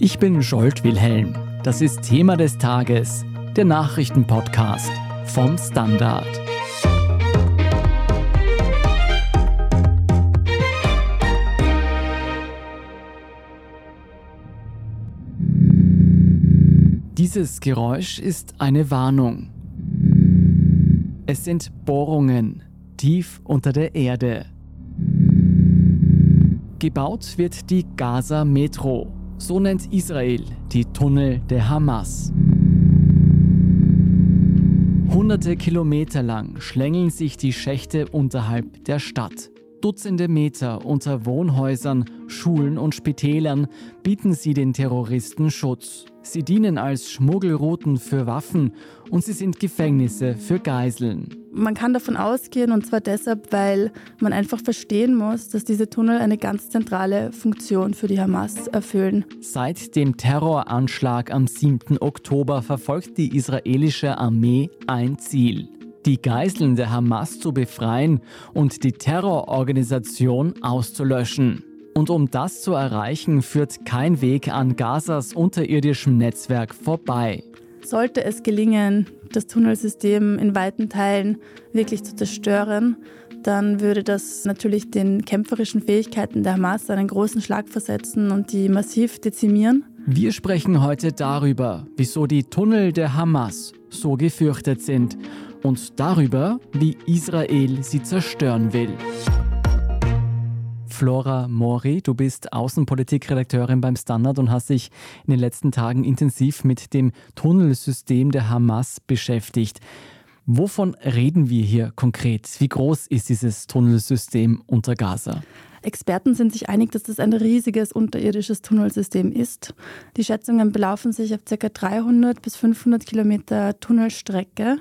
Ich bin Scholt Wilhelm. Das ist Thema des Tages, der Nachrichtenpodcast vom Standard. Dieses Geräusch ist eine Warnung. Es sind Bohrungen tief unter der Erde. Gebaut wird die Gaza Metro. So nennt Israel die Tunnel der Hamas. Hunderte Kilometer lang schlängeln sich die Schächte unterhalb der Stadt. Dutzende Meter unter Wohnhäusern, Schulen und Spitälern bieten sie den Terroristen Schutz. Sie dienen als Schmuggelrouten für Waffen und sie sind Gefängnisse für Geiseln. Man kann davon ausgehen, und zwar deshalb, weil man einfach verstehen muss, dass diese Tunnel eine ganz zentrale Funktion für die Hamas erfüllen. Seit dem Terroranschlag am 7. Oktober verfolgt die israelische Armee ein Ziel die Geiseln der Hamas zu befreien und die Terrororganisation auszulöschen. Und um das zu erreichen, führt kein Weg an Gazas unterirdischem Netzwerk vorbei. Sollte es gelingen, das Tunnelsystem in weiten Teilen wirklich zu zerstören, dann würde das natürlich den kämpferischen Fähigkeiten der Hamas einen großen Schlag versetzen und die massiv dezimieren. Wir sprechen heute darüber, wieso die Tunnel der Hamas so gefürchtet sind und darüber, wie Israel sie zerstören will. Flora Mori, du bist Außenpolitikredakteurin beim Standard und hast dich in den letzten Tagen intensiv mit dem Tunnelsystem der Hamas beschäftigt. Wovon reden wir hier konkret? Wie groß ist dieses Tunnelsystem unter Gaza? Experten sind sich einig, dass das ein riesiges unterirdisches Tunnelsystem ist. Die Schätzungen belaufen sich auf ca. 300 bis 500 Kilometer Tunnelstrecke.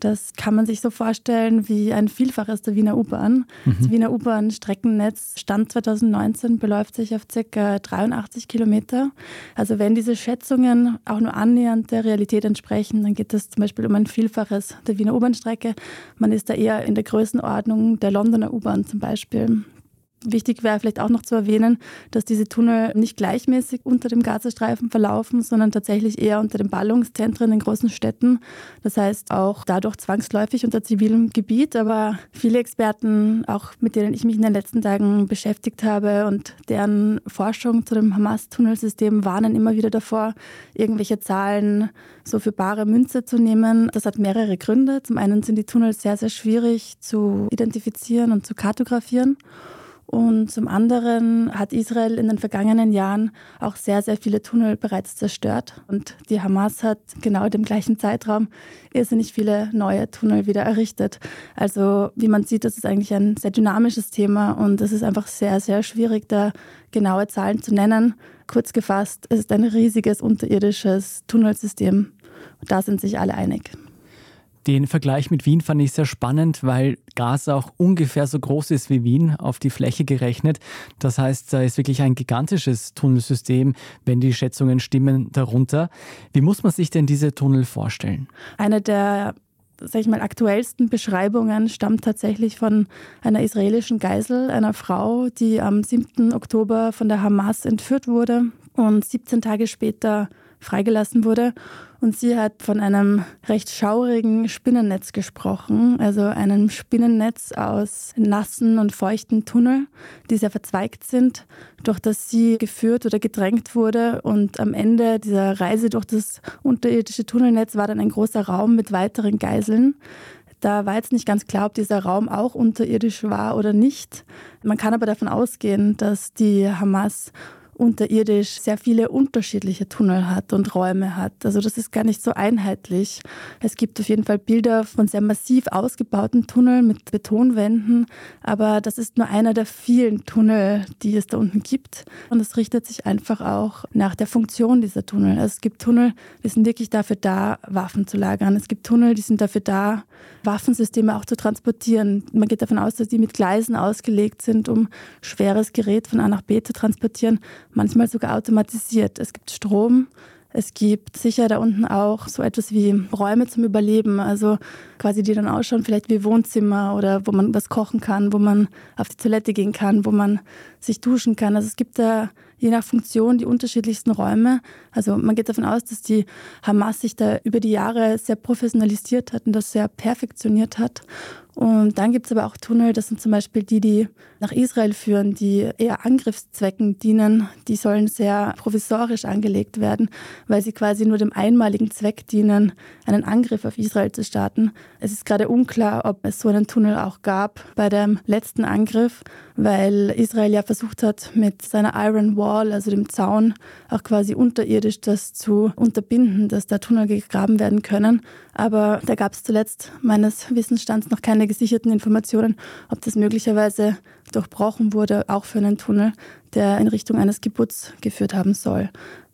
Das kann man sich so vorstellen wie ein Vielfaches der Wiener U-Bahn. Mhm. Das Wiener U-Bahn-Streckennetz Stand 2019 beläuft sich auf ca. 83 Kilometer. Also wenn diese Schätzungen auch nur annähernd der Realität entsprechen, dann geht es zum Beispiel um ein Vielfaches der Wiener U-Bahn-Strecke. Man ist da eher in der Größenordnung der Londoner U-Bahn zum Beispiel. Wichtig wäre vielleicht auch noch zu erwähnen, dass diese Tunnel nicht gleichmäßig unter dem Gazastreifen verlaufen, sondern tatsächlich eher unter den Ballungszentren in großen Städten. Das heißt auch dadurch zwangsläufig unter zivilem Gebiet. Aber viele Experten, auch mit denen ich mich in den letzten Tagen beschäftigt habe und deren Forschung zu dem Hamas-Tunnelsystem warnen immer wieder davor, irgendwelche Zahlen so für bare Münze zu nehmen. Das hat mehrere Gründe. Zum einen sind die Tunnel sehr, sehr schwierig zu identifizieren und zu kartografieren. Und zum anderen hat Israel in den vergangenen Jahren auch sehr, sehr viele Tunnel bereits zerstört. Und die Hamas hat genau in dem gleichen Zeitraum irrsinnig viele neue Tunnel wieder errichtet. Also wie man sieht, das ist eigentlich ein sehr dynamisches Thema und es ist einfach sehr, sehr schwierig, da genaue Zahlen zu nennen. Kurz gefasst, es ist ein riesiges unterirdisches Tunnelsystem. Da sind sich alle einig. Den Vergleich mit Wien fand ich sehr spannend, weil Gaza auch ungefähr so groß ist wie Wien auf die Fläche gerechnet. Das heißt, da ist wirklich ein gigantisches Tunnelsystem, wenn die Schätzungen stimmen, darunter. Wie muss man sich denn diese Tunnel vorstellen? Eine der sag ich mal, aktuellsten Beschreibungen stammt tatsächlich von einer israelischen Geisel, einer Frau, die am 7. Oktober von der Hamas entführt wurde und 17 Tage später freigelassen wurde. Und sie hat von einem recht schaurigen Spinnennetz gesprochen, also einem Spinnennetz aus nassen und feuchten Tunnel, die sehr verzweigt sind, durch das sie geführt oder gedrängt wurde. Und am Ende dieser Reise durch das unterirdische Tunnelnetz war dann ein großer Raum mit weiteren Geiseln. Da war jetzt nicht ganz klar, ob dieser Raum auch unterirdisch war oder nicht. Man kann aber davon ausgehen, dass die Hamas unterirdisch sehr viele unterschiedliche Tunnel hat und Räume hat. Also das ist gar nicht so einheitlich. Es gibt auf jeden Fall Bilder von sehr massiv ausgebauten Tunneln mit Betonwänden, aber das ist nur einer der vielen Tunnel, die es da unten gibt. Und es richtet sich einfach auch nach der Funktion dieser Tunnel. Also es gibt Tunnel, die sind wirklich dafür da, Waffen zu lagern. Es gibt Tunnel, die sind dafür da, Waffensysteme auch zu transportieren. Man geht davon aus, dass die mit Gleisen ausgelegt sind, um schweres Gerät von A nach B zu transportieren manchmal sogar automatisiert. Es gibt Strom, Es gibt sicher da unten auch so etwas wie Räume zum Überleben, also quasi die dann ausschauen, vielleicht wie Wohnzimmer oder wo man was kochen kann, wo man auf die Toilette gehen kann, wo man sich duschen kann. Also es gibt da je nach Funktion die unterschiedlichsten Räume. Also man geht davon aus, dass die Hamas sich da über die Jahre sehr professionalisiert hat und das sehr perfektioniert hat. Und dann gibt es aber auch Tunnel, das sind zum Beispiel die, die nach Israel führen, die eher Angriffszwecken dienen. Die sollen sehr provisorisch angelegt werden, weil sie quasi nur dem einmaligen Zweck dienen, einen Angriff auf Israel zu starten. Es ist gerade unklar, ob es so einen Tunnel auch gab bei dem letzten Angriff, weil Israel ja versucht hat, mit seiner Iron Wall, also dem Zaun, auch quasi unterirdisch das zu unterbinden, dass da Tunnel gegraben werden können. Aber da gab es zuletzt meines Wissensstands noch keine gesicherten Informationen, ob das möglicherweise durchbrochen wurde, auch für einen Tunnel, der in Richtung eines Geburts geführt haben soll.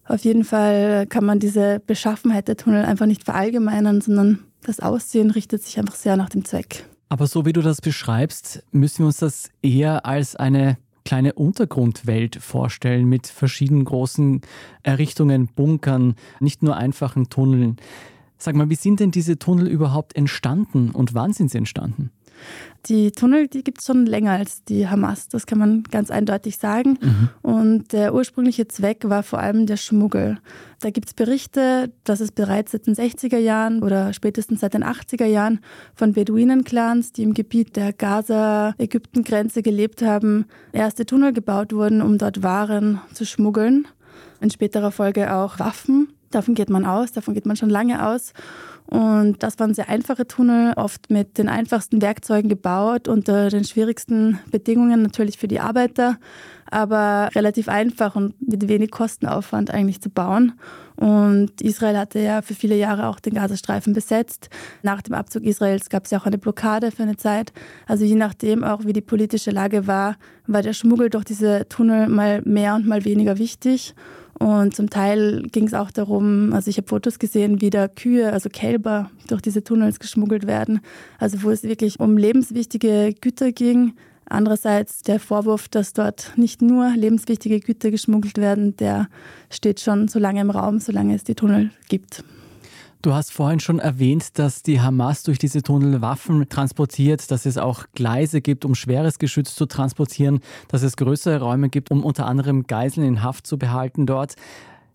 Auf jeden Fall kann man diese Beschaffenheit der Tunnel einfach nicht verallgemeinern, sondern das Aussehen richtet sich einfach sehr nach dem Zweck. Aber so wie du das beschreibst, müssen wir uns das eher als eine kleine Untergrundwelt vorstellen mit verschiedenen großen Errichtungen, Bunkern, nicht nur einfachen Tunneln. Sag mal, wie sind denn diese Tunnel überhaupt entstanden und wann sind sie entstanden? Die Tunnel, die gibt es schon länger als die Hamas, das kann man ganz eindeutig sagen. Mhm. Und der ursprüngliche Zweck war vor allem der Schmuggel. Da gibt es Berichte, dass es bereits seit den 60er Jahren oder spätestens seit den 80er Jahren von Beduinenclans, die im Gebiet der Gaza-Ägypten-Grenze gelebt haben, erste Tunnel gebaut wurden, um dort Waren zu schmuggeln. In späterer Folge auch Waffen. Davon geht man aus, davon geht man schon lange aus. Und das waren sehr einfache Tunnel, oft mit den einfachsten Werkzeugen gebaut, unter den schwierigsten Bedingungen natürlich für die Arbeiter, aber relativ einfach und mit wenig Kostenaufwand eigentlich zu bauen. Und Israel hatte ja für viele Jahre auch den Gazastreifen besetzt. Nach dem Abzug Israels gab es ja auch eine Blockade für eine Zeit. Also je nachdem auch, wie die politische Lage war, war der Schmuggel durch diese Tunnel mal mehr und mal weniger wichtig. Und zum Teil ging es auch darum, also ich habe Fotos gesehen, wie da Kühe, also Kälber, durch diese Tunnels geschmuggelt werden. Also wo es wirklich um lebenswichtige Güter ging. Andererseits der Vorwurf, dass dort nicht nur lebenswichtige Güter geschmuggelt werden, der steht schon so lange im Raum, solange es die Tunnel gibt. Du hast vorhin schon erwähnt, dass die Hamas durch diese Tunnel Waffen transportiert, dass es auch Gleise gibt, um schweres Geschütz zu transportieren, dass es größere Räume gibt, um unter anderem Geiseln in Haft zu behalten dort.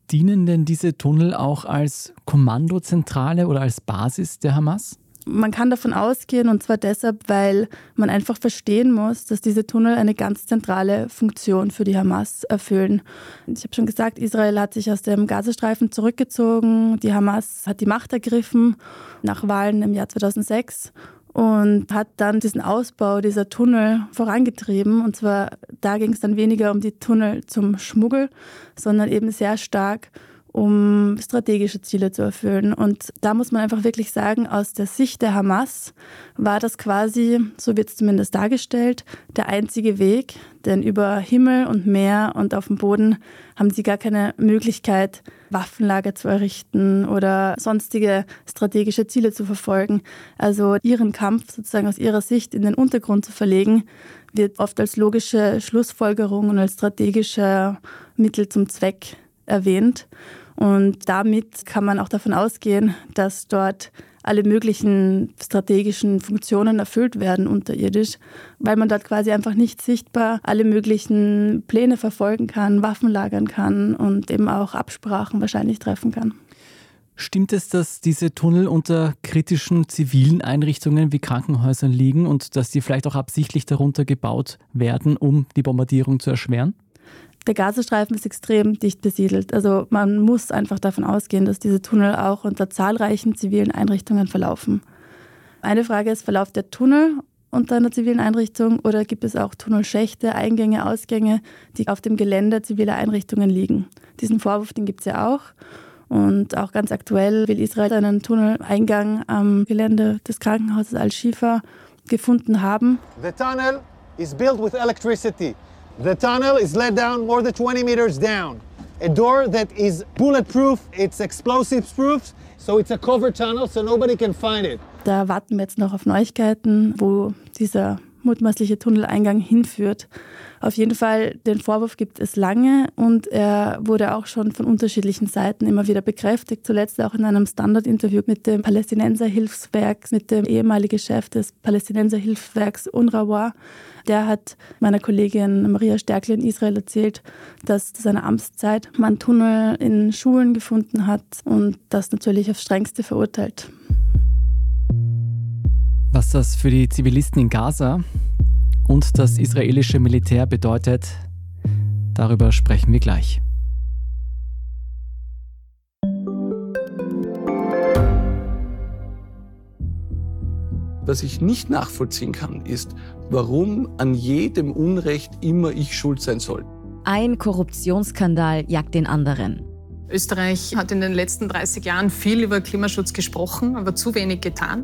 Dienen denn diese Tunnel auch als Kommandozentrale oder als Basis der Hamas? Man kann davon ausgehen, und zwar deshalb, weil man einfach verstehen muss, dass diese Tunnel eine ganz zentrale Funktion für die Hamas erfüllen. Ich habe schon gesagt, Israel hat sich aus dem Gazastreifen zurückgezogen, die Hamas hat die Macht ergriffen nach Wahlen im Jahr 2006 und hat dann diesen Ausbau dieser Tunnel vorangetrieben. Und zwar da ging es dann weniger um die Tunnel zum Schmuggel, sondern eben sehr stark um strategische Ziele zu erfüllen. Und da muss man einfach wirklich sagen, aus der Sicht der Hamas war das quasi, so wird es zumindest dargestellt, der einzige Weg. Denn über Himmel und Meer und auf dem Boden haben sie gar keine Möglichkeit, Waffenlager zu errichten oder sonstige strategische Ziele zu verfolgen. Also ihren Kampf sozusagen aus ihrer Sicht in den Untergrund zu verlegen, wird oft als logische Schlussfolgerung und als strategischer Mittel zum Zweck erwähnt. Und damit kann man auch davon ausgehen, dass dort alle möglichen strategischen Funktionen erfüllt werden unterirdisch, weil man dort quasi einfach nicht sichtbar alle möglichen Pläne verfolgen kann, Waffen lagern kann und eben auch Absprachen wahrscheinlich treffen kann. Stimmt es, dass diese Tunnel unter kritischen zivilen Einrichtungen wie Krankenhäusern liegen und dass die vielleicht auch absichtlich darunter gebaut werden, um die Bombardierung zu erschweren? Der Gazastreifen ist extrem dicht besiedelt. Also man muss einfach davon ausgehen, dass diese Tunnel auch unter zahlreichen zivilen Einrichtungen verlaufen. Eine Frage ist, verläuft der Tunnel unter einer zivilen Einrichtung oder gibt es auch Tunnelschächte, Eingänge, Ausgänge, die auf dem Gelände ziviler Einrichtungen liegen? Diesen Vorwurf, den gibt es ja auch. Und auch ganz aktuell will Israel einen Tunneleingang am Gelände des Krankenhauses Al-Shifa gefunden haben. The tunnel is built with electricity. The tunnel is let down more than 20 meters down. A door that is bulletproof, it's explosives proof, so it's a covered tunnel so nobody can find it. Da warten wir jetzt noch auf Neuigkeiten, wo dieser mutmaßliche Tunneleingang hinführt. Auf jeden Fall, den Vorwurf gibt es lange und er wurde auch schon von unterschiedlichen Seiten immer wieder bekräftigt. Zuletzt auch in einem Standardinterview mit dem Palästinenserhilfswerk, mit dem ehemaligen Chef des Palästinenserhilfswerks UNRWA. Der hat meiner Kollegin Maria Stärkle in Israel erzählt, dass zu seiner Amtszeit man Tunnel in Schulen gefunden hat und das natürlich aufs strengste verurteilt. Was das für die Zivilisten in Gaza und das israelische Militär bedeutet, darüber sprechen wir gleich. Was ich nicht nachvollziehen kann, ist, warum an jedem Unrecht immer ich schuld sein soll. Ein Korruptionsskandal jagt den anderen. Österreich hat in den letzten 30 Jahren viel über Klimaschutz gesprochen, aber zu wenig getan.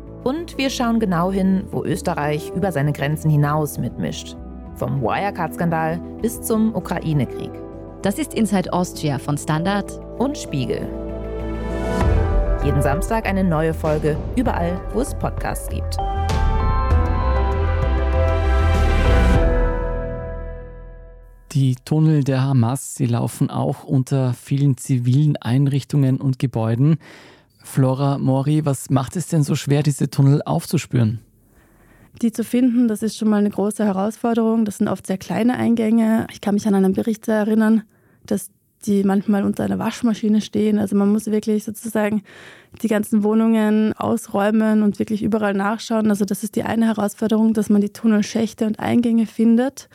Und wir schauen genau hin, wo Österreich über seine Grenzen hinaus mitmischt. Vom Wirecard-Skandal bis zum Ukraine-Krieg. Das ist Inside Austria von Standard und Spiegel. Jeden Samstag eine neue Folge, überall, wo es Podcasts gibt. Die Tunnel der Hamas, sie laufen auch unter vielen zivilen Einrichtungen und Gebäuden. Flora Mori, was macht es denn so schwer, diese Tunnel aufzuspüren? Die zu finden, das ist schon mal eine große Herausforderung. Das sind oft sehr kleine Eingänge. Ich kann mich an einen Bericht erinnern, dass die manchmal unter einer Waschmaschine stehen. Also man muss wirklich sozusagen die ganzen Wohnungen ausräumen und wirklich überall nachschauen. Also das ist die eine Herausforderung, dass man die Tunnelschächte und Eingänge findet.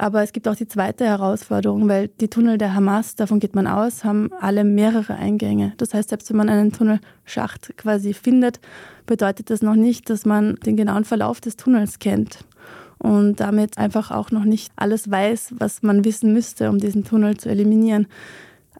Aber es gibt auch die zweite Herausforderung, weil die Tunnel der Hamas, davon geht man aus, haben alle mehrere Eingänge. Das heißt, selbst wenn man einen Tunnelschacht quasi findet, bedeutet das noch nicht, dass man den genauen Verlauf des Tunnels kennt und damit einfach auch noch nicht alles weiß, was man wissen müsste, um diesen Tunnel zu eliminieren.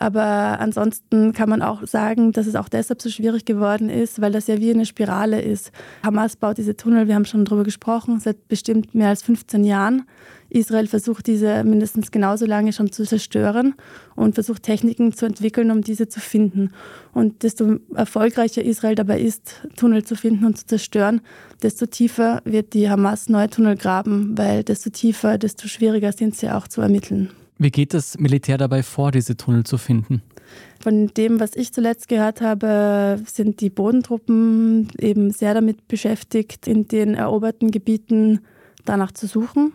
Aber ansonsten kann man auch sagen, dass es auch deshalb so schwierig geworden ist, weil das ja wie eine Spirale ist. Hamas baut diese Tunnel, wir haben schon darüber gesprochen, seit bestimmt mehr als 15 Jahren. Israel versucht diese mindestens genauso lange schon zu zerstören und versucht Techniken zu entwickeln, um diese zu finden. Und desto erfolgreicher Israel dabei ist, Tunnel zu finden und zu zerstören, desto tiefer wird die Hamas neue Tunnel graben, weil desto tiefer, desto schwieriger sind sie auch zu ermitteln. Wie geht das Militär dabei vor, diese Tunnel zu finden? Von dem, was ich zuletzt gehört habe, sind die Bodentruppen eben sehr damit beschäftigt, in den eroberten Gebieten danach zu suchen.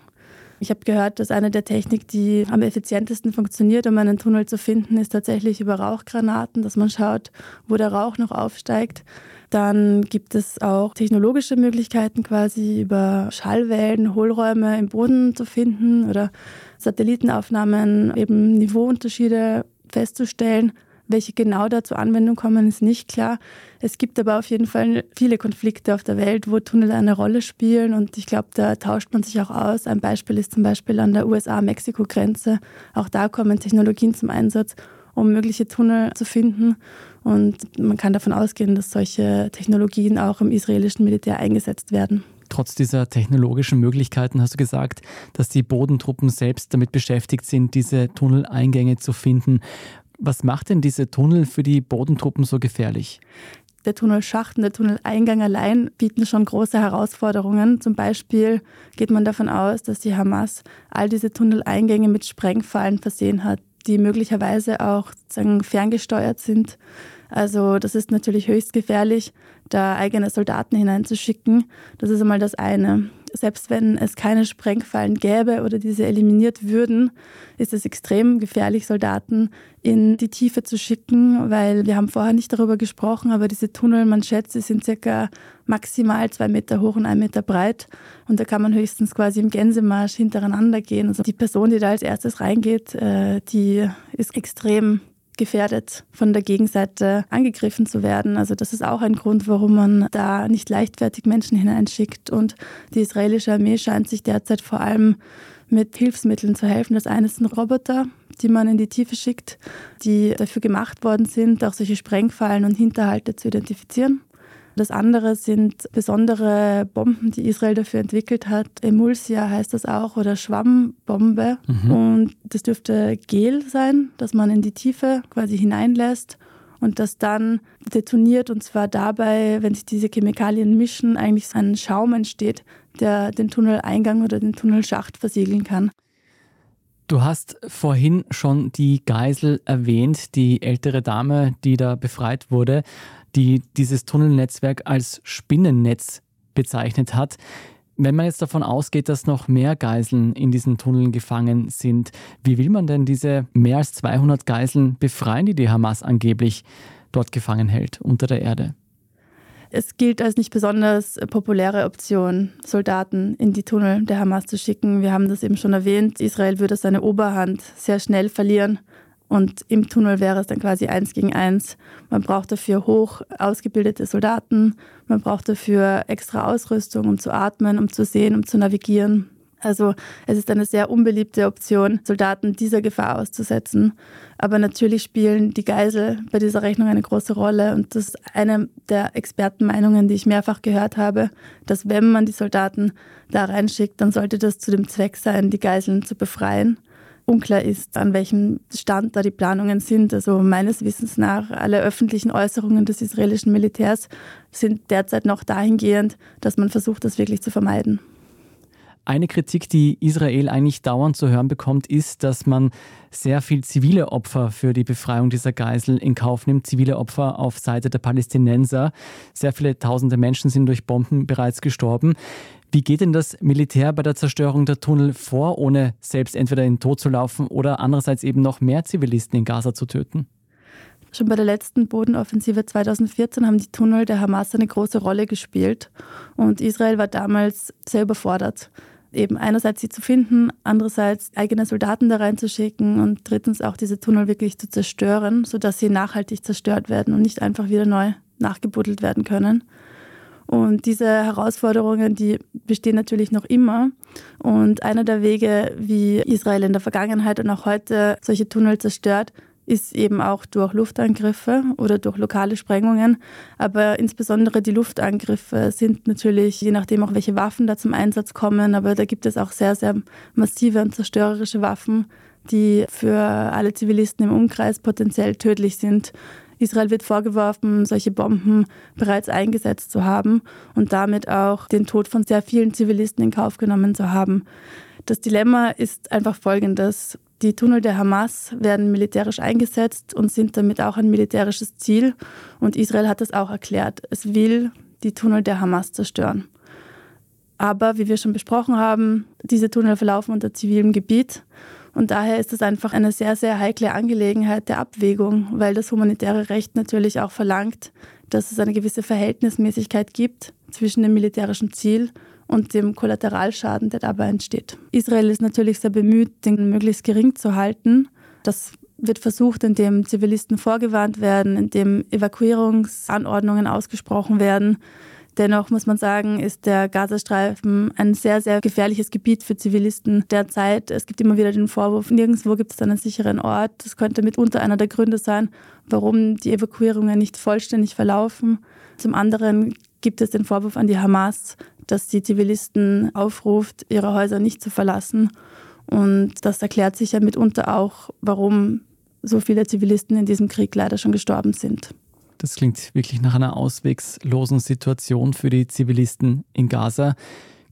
Ich habe gehört, dass eine der Technik, die am effizientesten funktioniert, um einen Tunnel zu finden, ist tatsächlich über Rauchgranaten, dass man schaut, wo der Rauch noch aufsteigt. Dann gibt es auch technologische Möglichkeiten, quasi über Schallwellen Hohlräume im Boden zu finden oder Satellitenaufnahmen eben Niveauunterschiede festzustellen. Welche genau da zur Anwendung kommen, ist nicht klar. Es gibt aber auf jeden Fall viele Konflikte auf der Welt, wo Tunnel eine Rolle spielen und ich glaube, da tauscht man sich auch aus. Ein Beispiel ist zum Beispiel an der USA-Mexiko-Grenze. Auch da kommen Technologien zum Einsatz, um mögliche Tunnel zu finden. Und man kann davon ausgehen, dass solche Technologien auch im israelischen Militär eingesetzt werden. Trotz dieser technologischen Möglichkeiten hast du gesagt, dass die Bodentruppen selbst damit beschäftigt sind, diese Tunneleingänge zu finden. Was macht denn diese Tunnel für die Bodentruppen so gefährlich? Der Tunnelschacht und der Tunneleingang allein bieten schon große Herausforderungen. Zum Beispiel geht man davon aus, dass die Hamas all diese Tunneleingänge mit Sprengfallen versehen hat, die möglicherweise auch ferngesteuert sind. Also das ist natürlich höchst gefährlich, da eigene Soldaten hineinzuschicken. Das ist einmal das eine. Selbst wenn es keine Sprengfallen gäbe oder diese eliminiert würden, ist es extrem gefährlich, Soldaten in die Tiefe zu schicken, weil wir haben vorher nicht darüber gesprochen, aber diese Tunnel, man schätzt, sind circa maximal zwei Meter hoch und ein Meter breit und da kann man höchstens quasi im Gänsemarsch hintereinander gehen. Also die Person, die da als erstes reingeht, äh, die ist extrem gefährdet, von der Gegenseite angegriffen zu werden. Also das ist auch ein Grund, warum man da nicht leichtfertig Menschen hineinschickt. Und die israelische Armee scheint sich derzeit vor allem mit Hilfsmitteln zu helfen. Das eine sind Roboter, die man in die Tiefe schickt, die dafür gemacht worden sind, auch solche Sprengfallen und Hinterhalte zu identifizieren. Das andere sind besondere Bomben, die Israel dafür entwickelt hat. Emulsia heißt das auch oder Schwammbombe. Mhm. Und das dürfte Gel sein, das man in die Tiefe quasi hineinlässt und das dann detoniert. Und zwar dabei, wenn sich diese Chemikalien mischen, eigentlich ein Schaum entsteht, der den Tunneleingang oder den Tunnelschacht versiegeln kann. Du hast vorhin schon die Geisel erwähnt, die ältere Dame, die da befreit wurde, die dieses Tunnelnetzwerk als Spinnennetz bezeichnet hat. Wenn man jetzt davon ausgeht, dass noch mehr Geiseln in diesen Tunneln gefangen sind, wie will man denn diese mehr als 200 Geiseln befreien, die die Hamas angeblich dort gefangen hält unter der Erde? Es gilt als nicht besonders populäre Option, Soldaten in die Tunnel der Hamas zu schicken. Wir haben das eben schon erwähnt. Israel würde seine Oberhand sehr schnell verlieren. Und im Tunnel wäre es dann quasi eins gegen eins. Man braucht dafür hoch ausgebildete Soldaten. Man braucht dafür extra Ausrüstung, um zu atmen, um zu sehen, um zu navigieren. Also es ist eine sehr unbeliebte Option, Soldaten dieser Gefahr auszusetzen. Aber natürlich spielen die Geisel bei dieser Rechnung eine große Rolle. Und das ist eine der Expertenmeinungen, die ich mehrfach gehört habe, dass wenn man die Soldaten da reinschickt, dann sollte das zu dem Zweck sein, die Geiseln zu befreien. Unklar ist, an welchem Stand da die Planungen sind. Also meines Wissens nach, alle öffentlichen Äußerungen des israelischen Militärs sind derzeit noch dahingehend, dass man versucht, das wirklich zu vermeiden. Eine Kritik, die Israel eigentlich dauernd zu hören bekommt, ist, dass man sehr viel zivile Opfer für die Befreiung dieser Geisel in Kauf nimmt. Zivile Opfer auf Seite der Palästinenser. Sehr viele tausende Menschen sind durch Bomben bereits gestorben. Wie geht denn das Militär bei der Zerstörung der Tunnel vor, ohne selbst entweder in den Tod zu laufen oder andererseits eben noch mehr Zivilisten in Gaza zu töten? Schon bei der letzten Bodenoffensive 2014 haben die Tunnel der Hamas eine große Rolle gespielt und Israel war damals sehr überfordert eben einerseits sie zu finden, andererseits eigene Soldaten da reinzuschicken und drittens auch diese Tunnel wirklich zu zerstören, sodass sie nachhaltig zerstört werden und nicht einfach wieder neu nachgebuddelt werden können. Und diese Herausforderungen, die bestehen natürlich noch immer. Und einer der Wege, wie Israel in der Vergangenheit und auch heute solche Tunnel zerstört, ist eben auch durch Luftangriffe oder durch lokale Sprengungen. Aber insbesondere die Luftangriffe sind natürlich, je nachdem auch welche Waffen da zum Einsatz kommen, aber da gibt es auch sehr, sehr massive und zerstörerische Waffen, die für alle Zivilisten im Umkreis potenziell tödlich sind. Israel wird vorgeworfen, solche Bomben bereits eingesetzt zu haben und damit auch den Tod von sehr vielen Zivilisten in Kauf genommen zu haben. Das Dilemma ist einfach folgendes. Die Tunnel der Hamas werden militärisch eingesetzt und sind damit auch ein militärisches Ziel. Und Israel hat das auch erklärt. Es will die Tunnel der Hamas zerstören. Aber wie wir schon besprochen haben, diese Tunnel verlaufen unter zivilem Gebiet. Und daher ist es einfach eine sehr, sehr heikle Angelegenheit der Abwägung, weil das humanitäre Recht natürlich auch verlangt, dass es eine gewisse Verhältnismäßigkeit gibt zwischen dem militärischen Ziel und dem Kollateralschaden, der dabei entsteht. Israel ist natürlich sehr bemüht, den möglichst gering zu halten. Das wird versucht, indem Zivilisten vorgewarnt werden, indem Evakuierungsanordnungen ausgesprochen werden. Dennoch muss man sagen, ist der Gazastreifen ein sehr, sehr gefährliches Gebiet für Zivilisten derzeit. Es gibt immer wieder den Vorwurf, nirgendwo gibt es einen sicheren Ort. Das könnte mitunter einer der Gründe sein, warum die Evakuierungen nicht vollständig verlaufen. Zum anderen gibt es den Vorwurf an die Hamas, dass die Zivilisten aufruft, ihre Häuser nicht zu verlassen. Und das erklärt sich ja mitunter auch, warum so viele Zivilisten in diesem Krieg leider schon gestorben sind. Das klingt wirklich nach einer auswegslosen Situation für die Zivilisten in Gaza.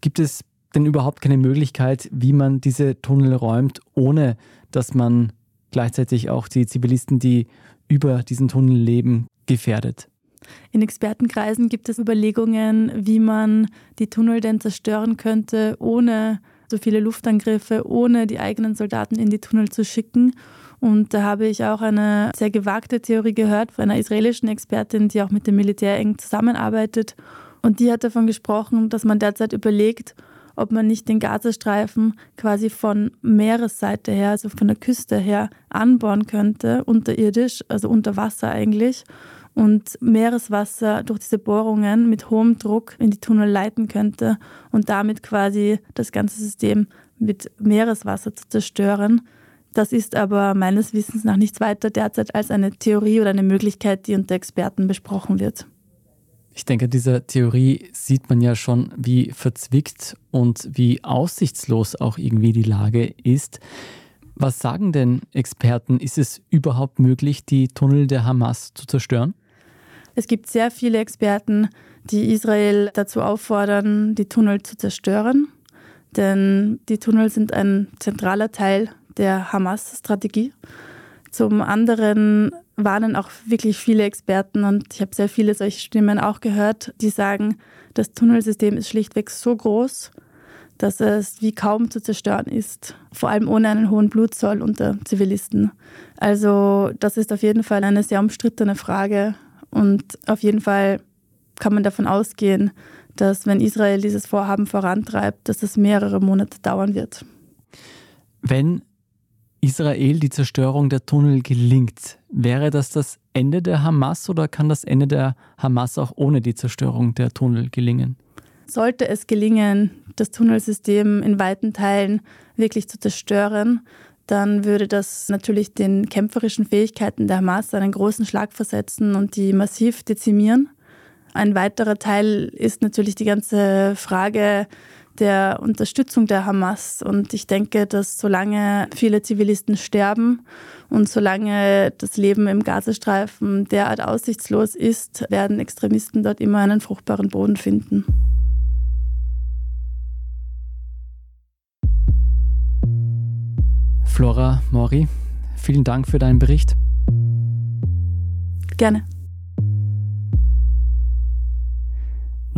Gibt es denn überhaupt keine Möglichkeit, wie man diese Tunnel räumt, ohne dass man gleichzeitig auch die Zivilisten, die über diesen Tunnel leben, gefährdet? In Expertenkreisen gibt es Überlegungen, wie man die Tunnel denn zerstören könnte, ohne so viele Luftangriffe, ohne die eigenen Soldaten in die Tunnel zu schicken. Und da habe ich auch eine sehr gewagte Theorie gehört von einer israelischen Expertin, die auch mit dem Militär eng zusammenarbeitet. Und die hat davon gesprochen, dass man derzeit überlegt, ob man nicht den Gazastreifen quasi von Meeresseite her, also von der Küste her, anbauen könnte, unterirdisch, also unter Wasser eigentlich und Meereswasser durch diese Bohrungen mit hohem Druck in die Tunnel leiten könnte und damit quasi das ganze System mit Meereswasser zu zerstören. Das ist aber meines Wissens nach nichts weiter derzeit als eine Theorie oder eine Möglichkeit, die unter Experten besprochen wird. Ich denke, dieser Theorie sieht man ja schon, wie verzwickt und wie aussichtslos auch irgendwie die Lage ist. Was sagen denn Experten? Ist es überhaupt möglich, die Tunnel der Hamas zu zerstören? Es gibt sehr viele Experten, die Israel dazu auffordern, die Tunnel zu zerstören. Denn die Tunnel sind ein zentraler Teil der Hamas-Strategie. Zum anderen warnen auch wirklich viele Experten und ich habe sehr viele solche Stimmen auch gehört, die sagen, das Tunnelsystem ist schlichtweg so groß, dass es wie kaum zu zerstören ist, vor allem ohne einen hohen Blutzoll unter Zivilisten. Also das ist auf jeden Fall eine sehr umstrittene Frage und auf jeden Fall kann man davon ausgehen, dass wenn Israel dieses Vorhaben vorantreibt, dass es mehrere Monate dauern wird. Wenn Israel die Zerstörung der Tunnel gelingt, wäre das das Ende der Hamas oder kann das Ende der Hamas auch ohne die Zerstörung der Tunnel gelingen? Sollte es gelingen, das Tunnelsystem in weiten Teilen wirklich zu zerstören, dann würde das natürlich den kämpferischen Fähigkeiten der Hamas einen großen Schlag versetzen und die massiv dezimieren. Ein weiterer Teil ist natürlich die ganze Frage der Unterstützung der Hamas. Und ich denke, dass solange viele Zivilisten sterben und solange das Leben im Gazastreifen derart aussichtslos ist, werden Extremisten dort immer einen fruchtbaren Boden finden. Flora Mori, vielen Dank für deinen Bericht. Gerne.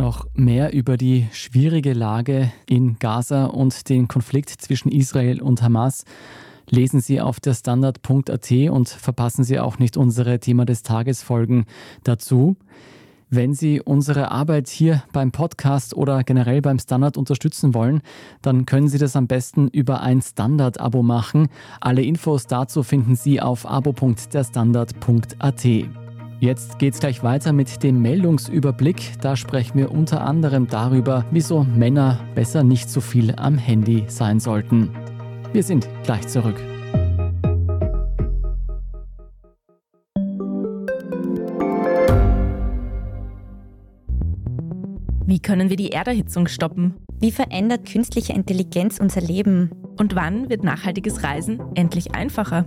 Noch mehr über die schwierige Lage in Gaza und den Konflikt zwischen Israel und Hamas lesen Sie auf der Standard.at und verpassen Sie auch nicht unsere Thema des Tages Folgen dazu. Wenn Sie unsere Arbeit hier beim Podcast oder generell beim Standard unterstützen wollen, dann können Sie das am besten über ein Standard-Abo machen. Alle Infos dazu finden Sie auf abo.derstandard.at. Jetzt geht's gleich weiter mit dem Meldungsüberblick. Da sprechen wir unter anderem darüber, wieso Männer besser nicht so viel am Handy sein sollten. Wir sind gleich zurück. Wie können wir die Erderhitzung stoppen? Wie verändert künstliche Intelligenz unser Leben? Und wann wird nachhaltiges Reisen endlich einfacher?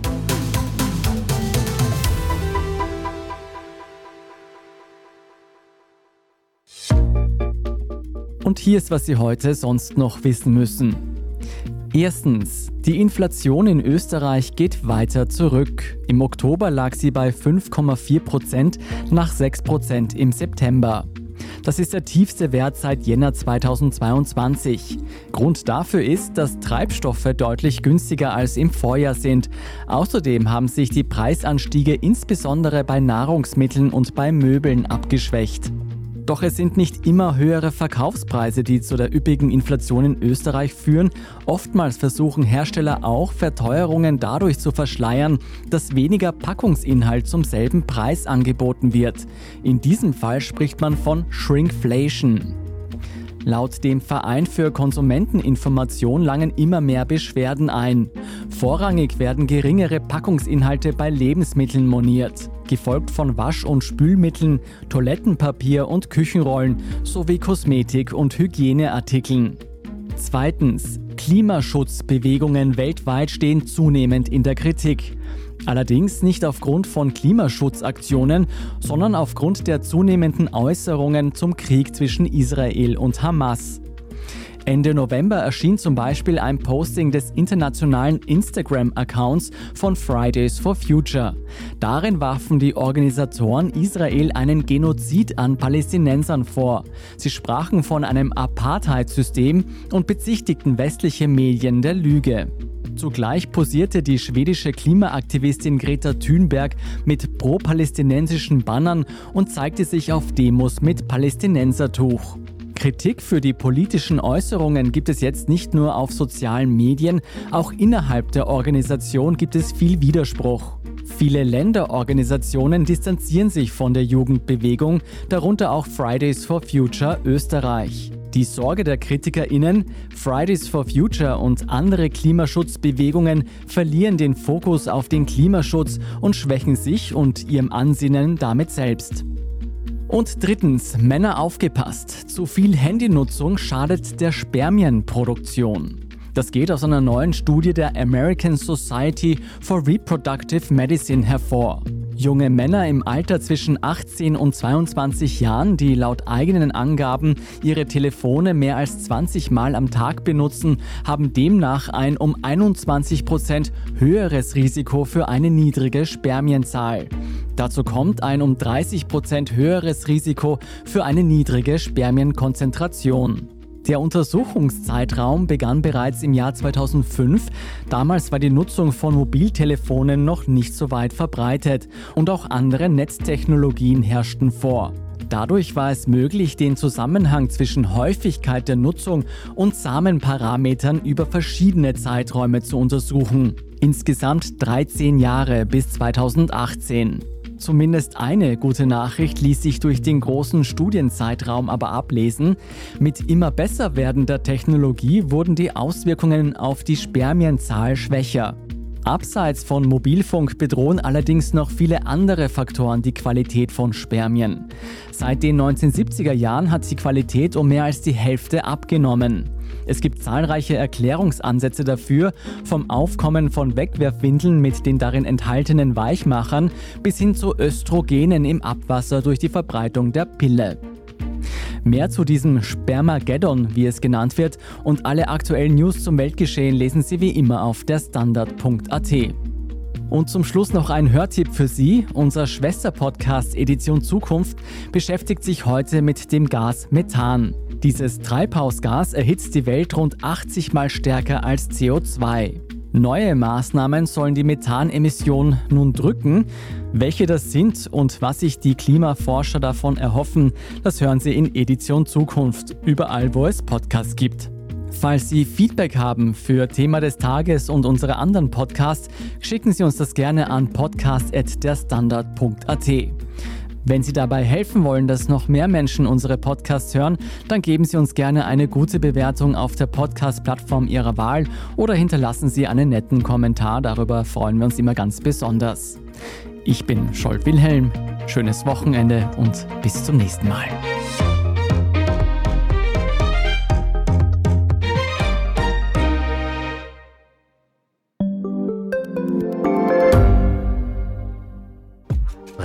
Und hier ist, was Sie heute sonst noch wissen müssen. Erstens, die Inflation in Österreich geht weiter zurück. Im Oktober lag sie bei 5,4 Prozent nach 6 Prozent im September. Das ist der tiefste Wert seit Jänner 2022. Grund dafür ist, dass Treibstoffe deutlich günstiger als im Vorjahr sind. Außerdem haben sich die Preisanstiege insbesondere bei Nahrungsmitteln und bei Möbeln abgeschwächt. Doch es sind nicht immer höhere Verkaufspreise, die zu der üppigen Inflation in Österreich führen. Oftmals versuchen Hersteller auch, Verteuerungen dadurch zu verschleiern, dass weniger Packungsinhalt zum selben Preis angeboten wird. In diesem Fall spricht man von Shrinkflation. Laut dem Verein für Konsumenteninformation langen immer mehr Beschwerden ein. Vorrangig werden geringere Packungsinhalte bei Lebensmitteln moniert, gefolgt von Wasch- und Spülmitteln, Toilettenpapier und Küchenrollen sowie Kosmetik- und Hygieneartikeln. Zweitens. Klimaschutzbewegungen weltweit stehen zunehmend in der Kritik. Allerdings nicht aufgrund von Klimaschutzaktionen, sondern aufgrund der zunehmenden Äußerungen zum Krieg zwischen Israel und Hamas. Ende November erschien zum Beispiel ein Posting des internationalen Instagram-Accounts von Fridays for Future. Darin warfen die Organisatoren Israel einen Genozid an Palästinensern vor. Sie sprachen von einem Apartheid-System und bezichtigten westliche Medien der Lüge. Zugleich posierte die schwedische Klimaaktivistin Greta Thunberg mit pro-palästinensischen Bannern und zeigte sich auf Demos mit Palästinensertuch. Kritik für die politischen Äußerungen gibt es jetzt nicht nur auf sozialen Medien, auch innerhalb der Organisation gibt es viel Widerspruch. Viele Länderorganisationen distanzieren sich von der Jugendbewegung, darunter auch Fridays for Future Österreich. Die Sorge der KritikerInnen, Fridays for Future und andere Klimaschutzbewegungen verlieren den Fokus auf den Klimaschutz und schwächen sich und ihrem Ansinnen damit selbst. Und drittens, Männer aufgepasst. Zu viel Handynutzung schadet der Spermienproduktion. Das geht aus einer neuen Studie der American Society for Reproductive Medicine hervor. Junge Männer im Alter zwischen 18 und 22 Jahren, die laut eigenen Angaben ihre Telefone mehr als 20 Mal am Tag benutzen, haben demnach ein um 21 Prozent höheres Risiko für eine niedrige Spermienzahl. Dazu kommt ein um 30 Prozent höheres Risiko für eine niedrige Spermienkonzentration. Der Untersuchungszeitraum begann bereits im Jahr 2005. Damals war die Nutzung von Mobiltelefonen noch nicht so weit verbreitet und auch andere Netztechnologien herrschten vor. Dadurch war es möglich, den Zusammenhang zwischen Häufigkeit der Nutzung und Samenparametern über verschiedene Zeiträume zu untersuchen. Insgesamt 13 Jahre bis 2018. Zumindest eine gute Nachricht ließ sich durch den großen Studienzeitraum aber ablesen. Mit immer besser werdender Technologie wurden die Auswirkungen auf die Spermienzahl schwächer. Abseits von Mobilfunk bedrohen allerdings noch viele andere Faktoren die Qualität von Spermien. Seit den 1970er Jahren hat die Qualität um mehr als die Hälfte abgenommen. Es gibt zahlreiche Erklärungsansätze dafür, vom Aufkommen von Wegwerfwindeln mit den darin enthaltenen Weichmachern bis hin zu Östrogenen im Abwasser durch die Verbreitung der Pille. Mehr zu diesem Spermageddon, wie es genannt wird, und alle aktuellen News zum Weltgeschehen lesen Sie wie immer auf der Standard.at. Und zum Schluss noch ein Hörtipp für Sie. Unser Schwesterpodcast Edition Zukunft beschäftigt sich heute mit dem Gas Methan. Dieses Treibhausgas erhitzt die Welt rund 80 mal stärker als CO2. Neue Maßnahmen sollen die Methanemission nun drücken. Welche das sind und was sich die Klimaforscher davon erhoffen, das hören Sie in Edition Zukunft, überall wo es Podcasts gibt. Falls Sie Feedback haben für Thema des Tages und unsere anderen Podcasts, schicken Sie uns das gerne an podcast.derstandard.at. Wenn Sie dabei helfen wollen, dass noch mehr Menschen unsere Podcasts hören, dann geben Sie uns gerne eine gute Bewertung auf der Podcast-Plattform Ihrer Wahl oder hinterlassen Sie einen netten Kommentar. Darüber freuen wir uns immer ganz besonders. Ich bin Scholt Wilhelm. Schönes Wochenende und bis zum nächsten Mal.